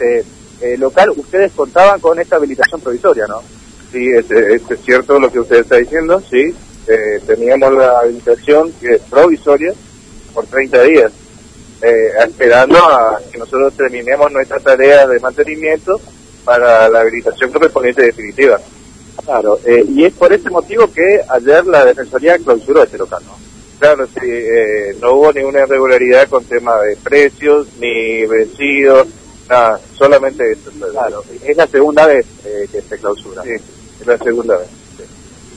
este eh, local, ustedes contaban con esta habilitación provisoria, ¿no? Sí, es, es, cierto lo que usted está diciendo, sí. Eh, teníamos la habilitación que es provisoria por 30 días, eh, esperando a que nosotros terminemos nuestra tarea de mantenimiento para la habilitación correspondiente definitiva. Claro, eh, y es por ese motivo que ayer la Defensoría clausuró este local, ¿no? Claro, sí, eh, no hubo ninguna irregularidad con tema de precios, ni vencidos, nada, solamente. Claro, es la segunda vez eh, que se clausura. Sí, es la segunda vez.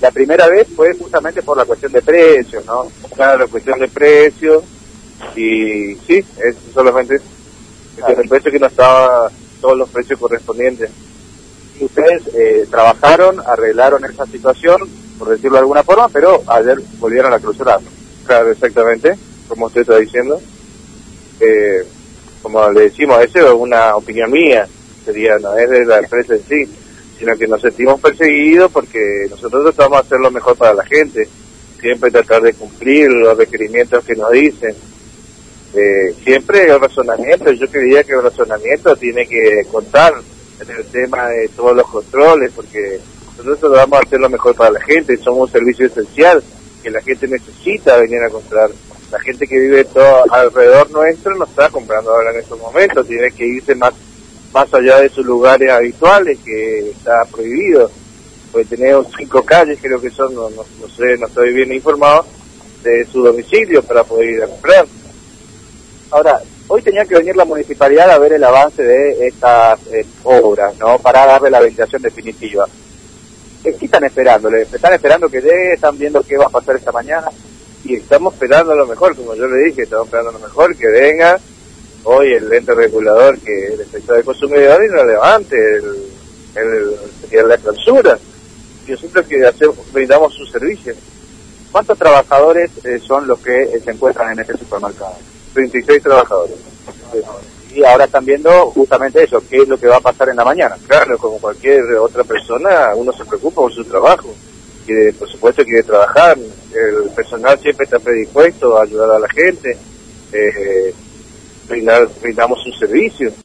La primera vez fue justamente por la cuestión de precios, ¿no? Claro, cuestión de precios, y sí, es solamente claro. el precio que no estaba todos los precios correspondientes. Y ustedes eh, trabajaron, arreglaron esa situación, por decirlo de alguna forma, pero ayer volvieron a clausurar. Claro, exactamente, como usted está diciendo. Eh, como le decimos, esa es una opinión mía, sería, no es de la empresa en sí, sino que nos sentimos perseguidos porque nosotros tratamos de hacer lo mejor para la gente, siempre tratar de cumplir los requerimientos que nos dicen. Eh, siempre el razonamiento, yo creía que el razonamiento tiene que contar en el tema de todos los controles, porque nosotros vamos a hacer lo mejor para la gente, somos un servicio esencial que la gente necesita venir a comprar. La gente que vive todo alrededor nuestro no está comprando ahora en estos momentos, tiene que irse más más allá de sus lugares habituales, que está prohibido. Pues tenemos cinco calles, creo que son, no, no, no sé, no estoy bien informado, de su domicilio para poder ir a comprar. Ahora, hoy tenía que venir la municipalidad a ver el avance de estas eh, obras, ¿no? Para darle la habilitación definitiva. ¿Qué están esperando? ¿Están esperando que llegue? ¿Están viendo qué va a pasar esta mañana? Y estamos esperando lo mejor, como yo le dije, estamos esperando lo mejor, que venga hoy el ente regulador que el sector de consumidor y nos levante el, el, la clausura. Yo siempre que hacemos, brindamos su servicio. ¿Cuántos trabajadores eh, son los que eh, se encuentran en este supermercado? 36 trabajadores. Y ahora están viendo justamente eso, qué es lo que va a pasar en la mañana. Claro, como cualquier otra persona, uno se preocupa por su trabajo. Y por supuesto quiere trabajar. El personal siempre está predispuesto a ayudar a la gente. Eh, brindar, brindamos un servicio.